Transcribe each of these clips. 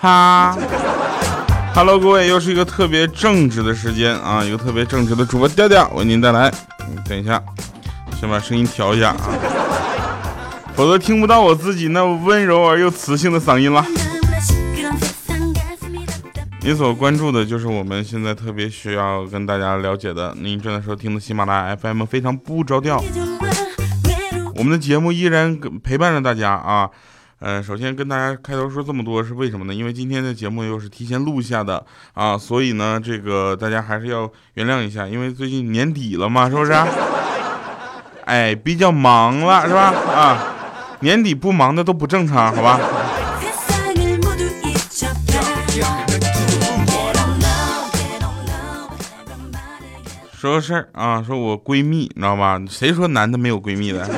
哈，Hello，各位，又是一个特别正直的时间啊，一个特别正直的主播调调为您带来。等一下，先把声音调一下啊，否则听不到我自己那温柔而又磁性的嗓音了。你所关注的就是我们现在特别需要跟大家了解的，您正在收听的喜马拉雅 FM 非常不着调。我们的节目依然陪伴着大家啊。呃，首先跟大家开头说这么多是为什么呢？因为今天的节目又是提前录下的啊，所以呢，这个大家还是要原谅一下，因为最近年底了嘛，是不是？哎，比较忙了，是吧？啊，年底不忙的都不正常，好吧？说个事儿啊，说我闺蜜，你知道吧？谁说男的没有闺蜜的？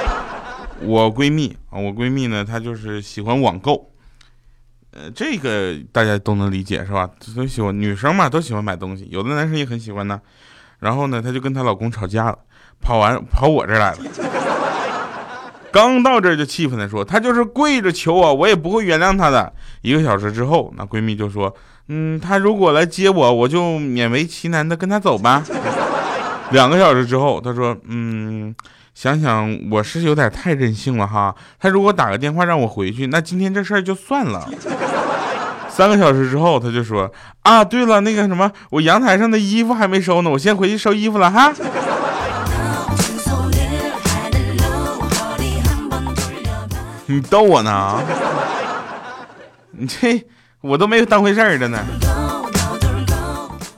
我闺蜜我闺蜜呢，她就是喜欢网购，呃，这个大家都能理解是吧？都喜欢女生嘛，都喜欢买东西，有的男生也很喜欢呢。然后呢，她就跟她老公吵架了，跑完跑我这儿来了。刚到这儿就气愤的说：“她就是跪着求我，我也不会原谅她的。”一个小时之后，那闺蜜就说：“嗯，她如果来接我，我就勉为其难的跟她走吧。”两个小时之后，她说：“嗯。”想想我是有点太任性了哈，他如果打个电话让我回去，那今天这事儿就算了。三个小时之后，他就说啊，对了，那个什么，我阳台上的衣服还没收呢，我先回去收衣服了哈。你逗我呢？你这我都没有当回事儿真的。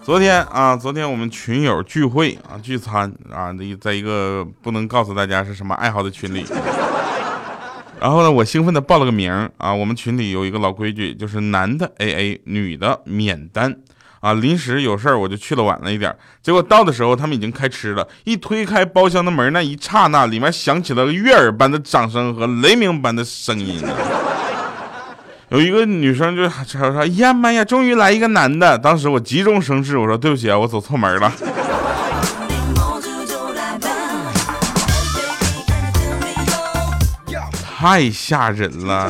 昨天啊，昨天我们群友聚会啊，聚餐啊，在一个不能告诉大家是什么爱好的群里。然后呢，我兴奋的报了个名啊，我们群里有一个老规矩，就是男的 A A，女的免单啊。临时有事儿，我就去了晚了一点。结果到的时候，他们已经开吃了。一推开包厢的门，那一刹那，里面响起了悦耳般的掌声和雷鸣般的声音。有一个女生就说：“哎呀妈呀，终于来一个男的！”当时我急中生智，我说：“对不起啊，我走错门了。”太吓人了！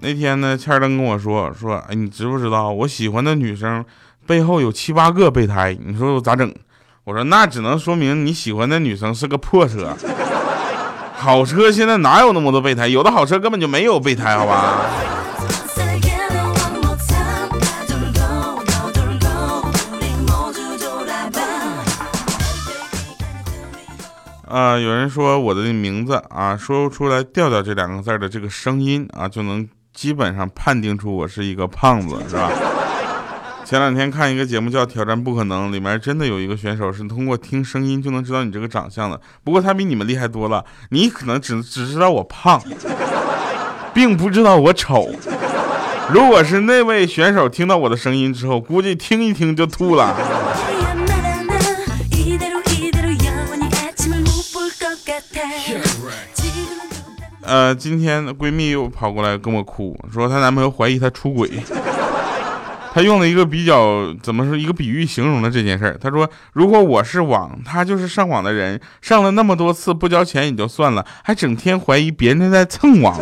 那天呢，千灯跟我说：“说哎，你知不知道我喜欢的女生背后有七八个备胎？你说我咋整？”我说：“那只能说明你喜欢的女生是个破车。”好车现在哪有那么多备胎？有的好车根本就没有备胎，好吧？啊，有人说我的名字啊，说出来“调调”这两个字的这个声音啊，就能基本上判定出我是一个胖子，是吧？前两天看一个节目叫《挑战不可能》，里面真的有一个选手是通过听声音就能知道你这个长相的。不过他比你们厉害多了，你可能只只知道我胖，并不知道我丑。如果是那位选手听到我的声音之后，估计听一听就吐了。呃，今天闺蜜又跑过来跟我哭，说她男朋友怀疑她出轨。他用了一个比较怎么说一个比喻形容了这件事儿。他说：“如果我是网，他就是上网的人，上了那么多次不交钱也就算了，还整天怀疑别人在蹭网。”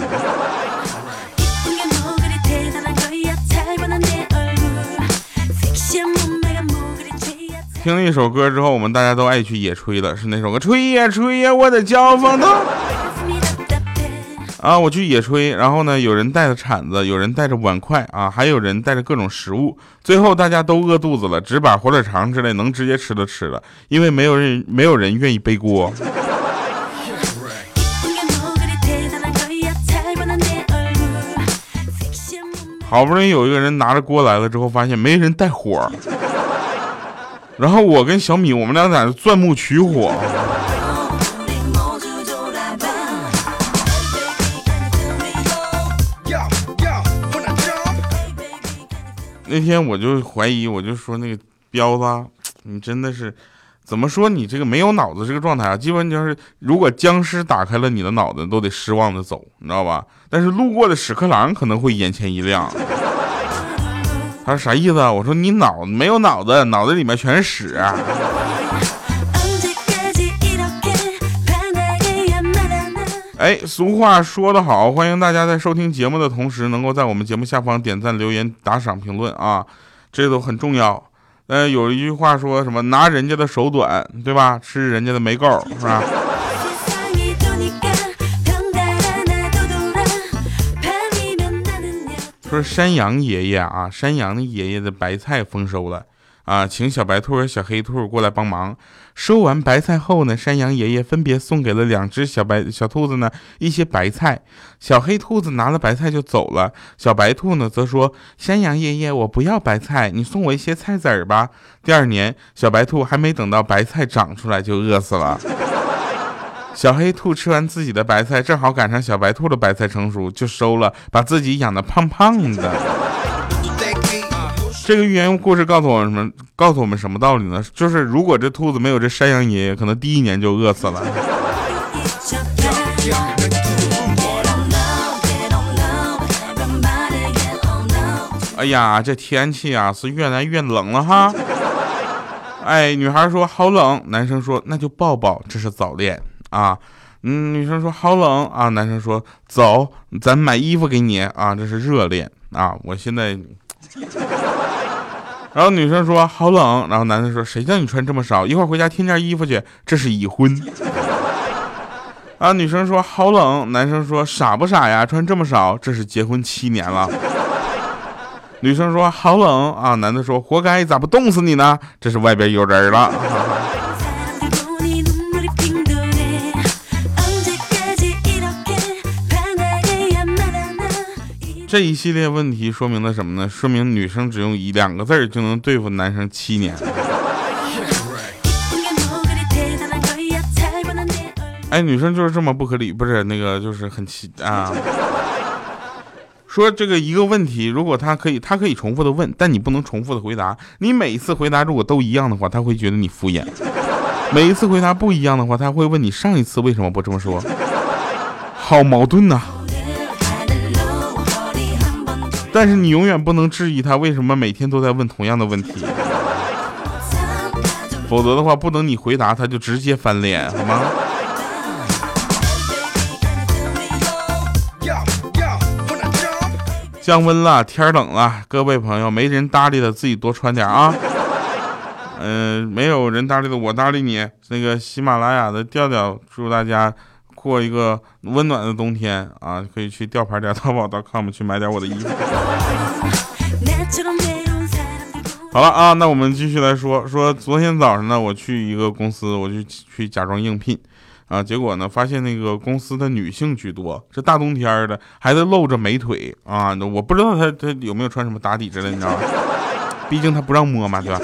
听了一首歌之后，我们大家都爱去野炊了，是那首歌《吹呀吹呀我的脚风》。啊，我去野炊，然后呢，有人带着铲子，有人带着碗筷啊，还有人带着各种食物。最后大家都饿肚子了，只把火腿肠之类能直接吃的吃了，因为没有人没有人愿意背锅。好不容易有一个人拿着锅来了之后，发现没人带火，然后我跟小米我们俩在那钻木取火。那天我就怀疑，我就说那个彪子，你真的是怎么说你这个没有脑子这个状态啊？基本就是如果僵尸打开了你的脑子，都得失望的走，你知道吧？但是路过的屎壳郎可能会眼前一亮。他说啥意思啊？我说你脑没有脑子，脑子里面全是屎。哎，俗话说得好，欢迎大家在收听节目的同时，能够在我们节目下方点赞、留言、打赏、评论啊，这都很重要。呃，有一句话说什么拿人家的手短，对吧？吃人家的没够，是吧？说山羊爷爷啊，山羊的爷爷的白菜丰收了啊，请小白兔和小黑兔过来帮忙。收完白菜后呢，山羊爷爷分别送给了两只小白小兔子呢一些白菜。小黑兔子拿了白菜就走了，小白兔呢则说：“山羊爷爷，我不要白菜，你送我一些菜籽儿吧。”第二年，小白兔还没等到白菜长出来就饿死了。小黑兔吃完自己的白菜，正好赶上小白兔的白菜成熟，就收了，把自己养的胖胖的。这个寓言故事告诉我们什么？告诉我们什么道理呢？就是如果这兔子没有这山羊爷爷，可能第一年就饿死了。哎呀，这天气啊是越来越冷了哈。哎，女孩说好冷，男生说那就抱抱，这是早恋啊。嗯，女生说好冷啊，男生说走，咱买衣服给你啊，这是热恋啊。我现在。然后女生说好冷，然后男的说谁叫你穿这么少，一会儿回家添件衣服去，这是已婚。啊，女生说好冷，男生说傻不傻呀，穿这么少，这是结婚七年了。女生说好冷啊，男的说活该，咋不冻死你呢？这是外边有人了。这一系列问题说明了什么呢？说明女生只用一两个字儿就能对付男生七年。哎，女生就是这么不可理，不是那个就是很奇啊。说这个一个问题，如果他可以，他可以重复的问，但你不能重复的回答。你每一次回答如果都一样的话，他会觉得你敷衍；每一次回答不一样的话，他会问你上一次为什么不这么说。好矛盾呐。但是你永远不能质疑他为什么每天都在问同样的问题，否则的话，不等你回答他就直接翻脸，好吗？降温了，天冷了，各位朋友，没人搭理的自己多穿点啊。嗯，没有人搭理的我搭理你。那个喜马拉雅的调调，祝大家。过一个温暖的冬天啊，可以去吊牌点淘宝 .com 去买点我的衣服。好了啊，那我们继续来说说，昨天早上呢，我去一个公司，我就去假装应聘啊，结果呢，发现那个公司的女性居多，这大冬天的还在露着美腿啊，我不知道她她有没有穿什么打底之类，你知道吗？毕竟她不让摸嘛，对吧？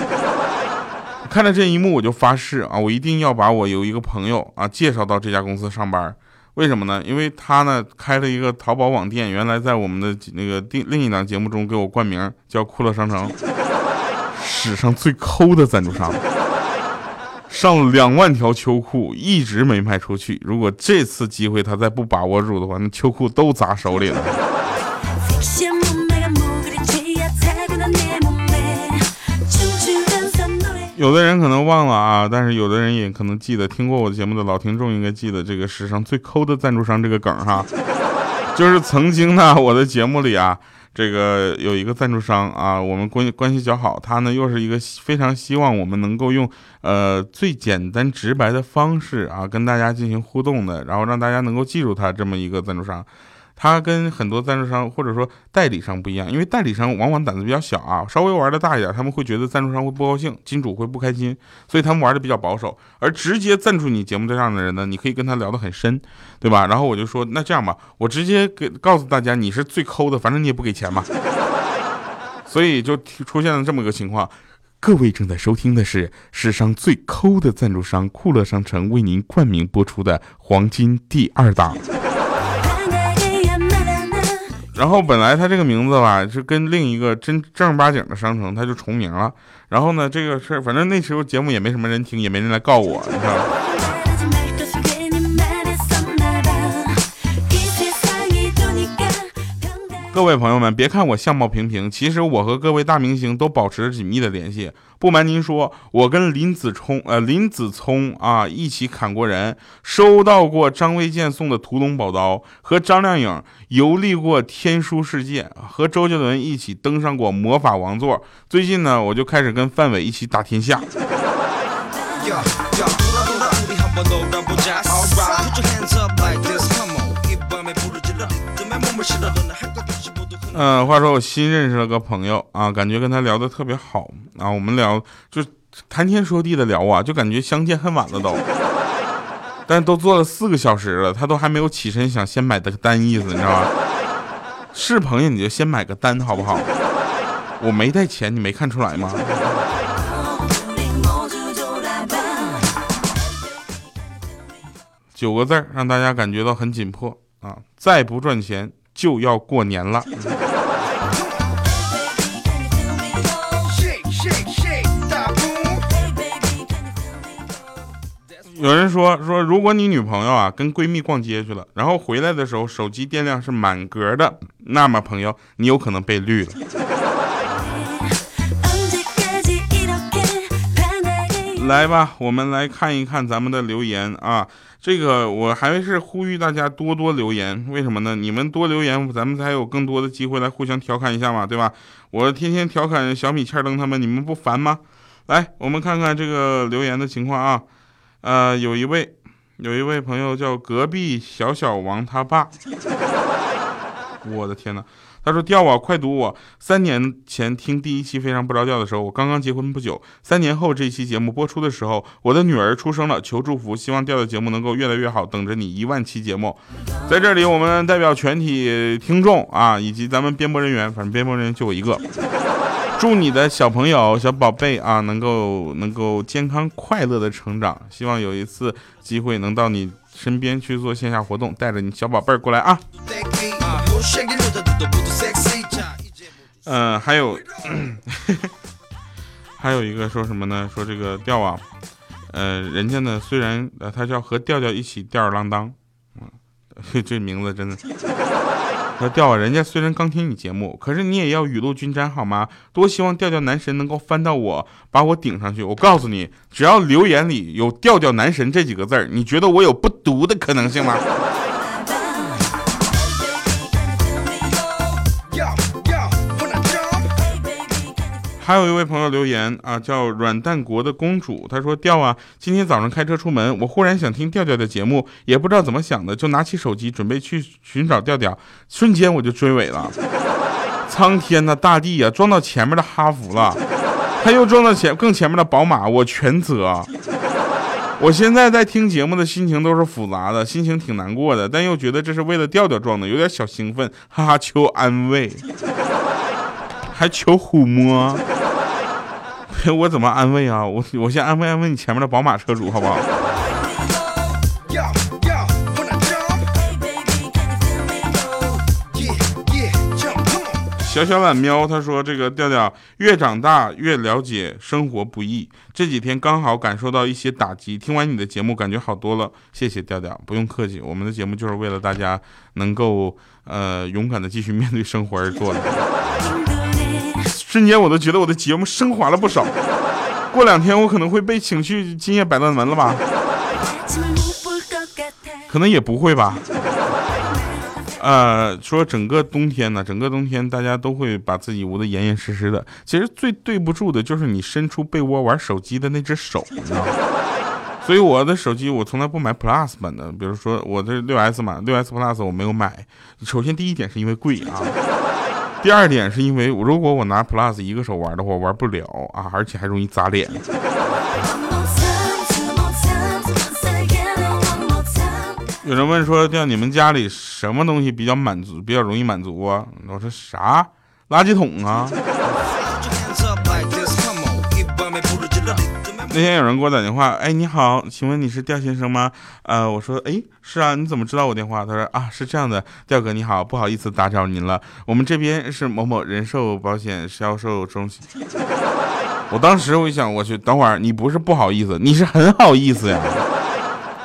看着这一幕，我就发誓啊，我一定要把我有一个朋友啊介绍到这家公司上班。为什么呢？因为他呢开了一个淘宝网店，原来在我们的那个另另一档节目中给我冠名叫“酷乐商城”，史上最抠的赞助商，上两万条秋裤，一直没卖出去。如果这次机会他再不把握住的话，那秋裤都砸手里了。有的人可能忘了啊，但是有的人也可能记得。听过我节目的老听众应该记得这个史上最抠的赞助商这个梗哈，就是曾经呢我的节目里啊，这个有一个赞助商啊，我们关系关系较好，他呢又是一个非常希望我们能够用呃最简单直白的方式啊跟大家进行互动的，然后让大家能够记住他这么一个赞助商。他跟很多赞助商或者说代理商不一样，因为代理商往往胆子比较小啊，稍微玩的大一点，他们会觉得赞助商会不高兴，金主会不开心，所以他们玩的比较保守。而直接赞助你节目这样的人呢，你可以跟他聊得很深，对吧？然后我就说，那这样吧，我直接给告诉大家，你是最抠的，反正你也不给钱嘛。所以就出现了这么个情况。各位正在收听的是史上最抠的赞助商酷乐商城为您冠名播出的黄金第二档。然后本来他这个名字吧，是跟另一个真正儿八经的商城，他就重名了。然后呢，这个事儿，反正那时候节目也没什么人听，也没人来告我，你知道吗？各位朋友们，别看我相貌平平，其实我和各位大明星都保持着紧密的联系。不瞒您说，我跟林子聪呃林子聪啊一起砍过人，收到过张卫健送的屠龙宝刀，和张靓颖游历过天书世界，和周杰伦一起登上过魔法王座。最近呢，我就开始跟范伟一起打天下。嗯，话说我新认识了个朋友啊，感觉跟他聊的特别好啊，我们聊就谈天说地的聊啊，就感觉相见恨晚了都。但都坐了四个小时了，他都还没有起身想先买的单意思，你知道吧？是朋友你就先买个单好不好？我没带钱，你没看出来吗？九个字让大家感觉到很紧迫啊！再不赚钱就要过年了。有人说说，如果你女朋友啊跟闺蜜逛街去了，然后回来的时候手机电量是满格的，那么朋友你有可能被绿了。来吧，我们来看一看咱们的留言啊。这个我还是呼吁大家多多留言，为什么呢？你们多留言，咱们才有更多的机会来互相调侃一下嘛，对吧？我天天调侃小米、欠灯他们，你们不烦吗？来，我们看看这个留言的情况啊。呃，有一位，有一位朋友叫隔壁小小王他爸。我的天哪！他说：“调啊，快读我！三年前听第一期非常不着调的时候，我刚刚结婚不久。三年后这期节目播出的时候，我的女儿出生了，求祝福，希望调的节目能够越来越好。等着你一万期节目，在这里我们代表全体听众啊，以及咱们编播人员，反正编播人员就我一个，祝你的小朋友、小宝贝啊，能够能够健康快乐的成长。希望有一次机会能到你身边去做线下活动，带着你小宝贝儿过来啊。”嗯，还有，还有一个说什么呢？说这个调啊，呃，人家呢虽然呃他叫和调调一起吊儿郎当，嗯，这名字真的。说调啊，人家虽然刚听你节目，可是你也要雨露均沾好吗？多希望调调男神能够翻到我，把我顶上去。我告诉你，只要留言里有调调男神这几个字儿，你觉得我有不读的可能性吗？还有一位朋友留言啊，叫软蛋国的公主，她说：“调啊，今天早上开车出门，我忽然想听调调的节目，也不知道怎么想的，就拿起手机准备去寻找调调，瞬间我就追尾了。苍天呐，大地呀，撞到前面的哈弗了，他又撞到前更前面的宝马，我全责。我现在在听节目的心情都是复杂的，心情挺难过的，但又觉得这是为了调调撞的，有点小兴奋，哈哈，求安慰，还求抚摸。” 我怎么安慰啊？我我先安慰安慰你前面的宝马车主，好不好？小小懒喵他说：“这个调调越长大越了解生活不易，这几天刚好感受到一些打击。听完你的节目，感觉好多了。谢谢调调，不用客气，我们的节目就是为了大家能够呃勇敢的继续面对生活而做的。”瞬间我都觉得我的节目升华了不少，过两天我可能会被请去今夜百乐门了吧？可能也不会吧。呃，说整个冬天呢，整个冬天大家都会把自己捂得严严实实的。其实最对不住的就是你伸出被窝玩手机的那只手，你知道吗？所以我的手机我从来不买 Plus 版的，比如说我这六 S 嘛，六 S Plus 我没有买。首先第一点是因为贵啊。第二点是因为我，如果我拿 Plus 一个手玩的话，玩不了啊，而且还容易砸脸。有人问说，像你们家里什么东西比较满足，比较容易满足啊？我说啥？垃圾桶啊。那天有人给我打电话，哎，你好，请问你是调先生吗？呃，我说，哎，是啊，你怎么知道我电话？他说啊，是这样的，调哥你好，不好意思打扰您了，我们这边是某某人寿保险销售中心。我当时我一想，我去，等会儿你不是不好意思，你是很好意思呀。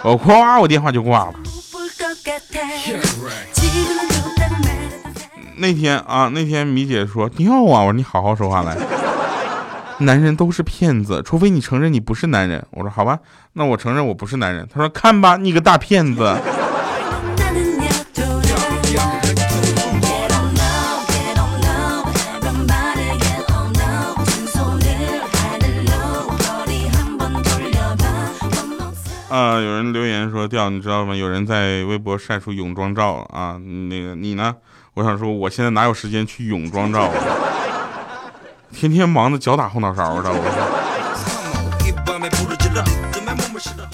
我夸我电话就挂了。那天啊，那天米姐说掉啊，我说你好好说话来。男人都是骗子，除非你承认你不是男人。我说好吧，那我承认我不是男人。他说看吧，你个大骗子。啊！有人留言说掉，你知道吗？有人在微博晒出泳装照啊！那个你呢？我想说，我现在哪有时间去泳装照？天天忙的脚打后脑勺的我。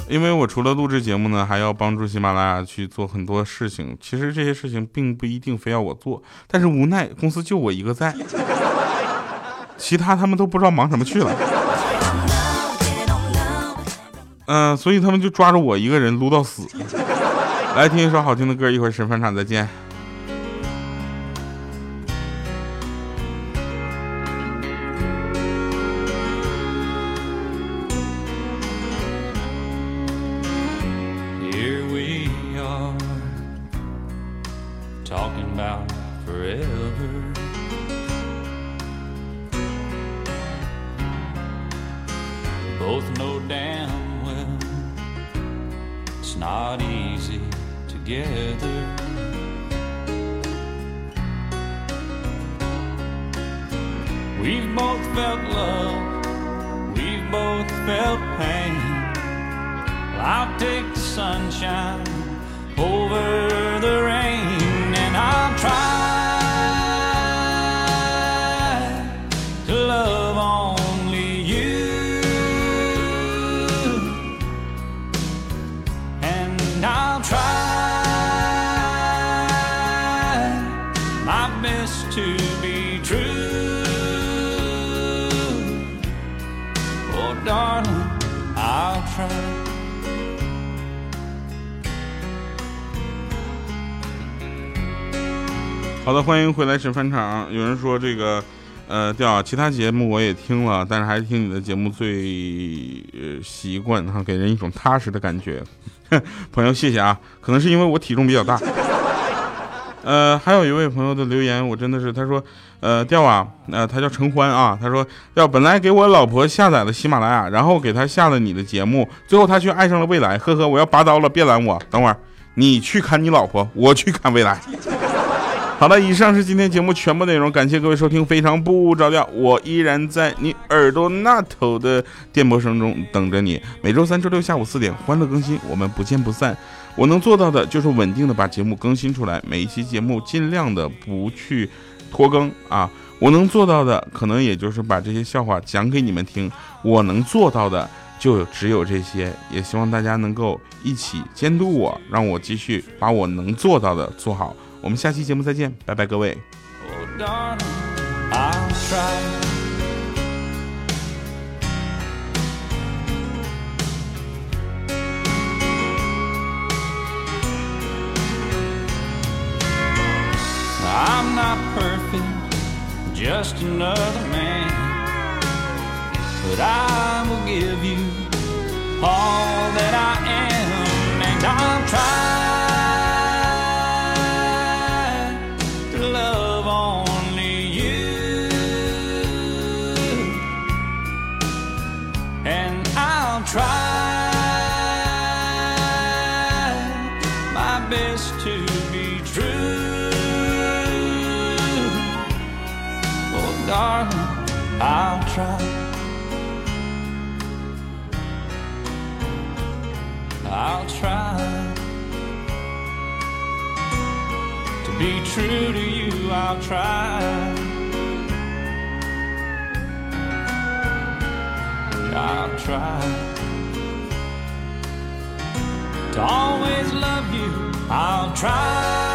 因为我除了录制节目呢，还要帮助喜马拉雅去做很多事情。其实这些事情并不一定非要我做，但是无奈公司就我一个在，其他他们都不知道忙什么去了。嗯，所以他们就抓着我一个人撸到死。来听一首好听的歌，一会儿神返场再见。Felt pain. Well, I'll take the sunshine over 好的，欢迎回来神返场。有人说这个，呃，调啊其他节目我也听了，但是还是听你的节目最呃习惯哈，给人一种踏实的感觉。朋友，谢谢啊，可能是因为我体重比较大。呃，还有一位朋友的留言，我真的是，他说，呃，调啊，呃，他叫陈欢啊，他说，调本来给我老婆下载了喜马拉雅，然后给他下了你的节目，最后他却爱上了未来，呵呵，我要拔刀了，别拦我，等会儿，你去砍你老婆，我去砍未来。好了，以上是今天节目全部内容，感谢各位收听，非常不着调，我依然在你耳朵那头的电波声中等着你，每周三、周六下午四点欢乐更新，我们不见不散。我能做到的就是稳定的把节目更新出来，每一期节目尽量的不去拖更啊。我能做到的可能也就是把这些笑话讲给你们听，我能做到的就只有这些。也希望大家能够一起监督我，让我继续把我能做到的做好。我们下期节目再见，拜拜，各位。I'm not perfect, just another man. But I will give you all that I am, and I'll try I'll try. I'll try to be true to you. I'll try. I'll try to always love you. I'll try.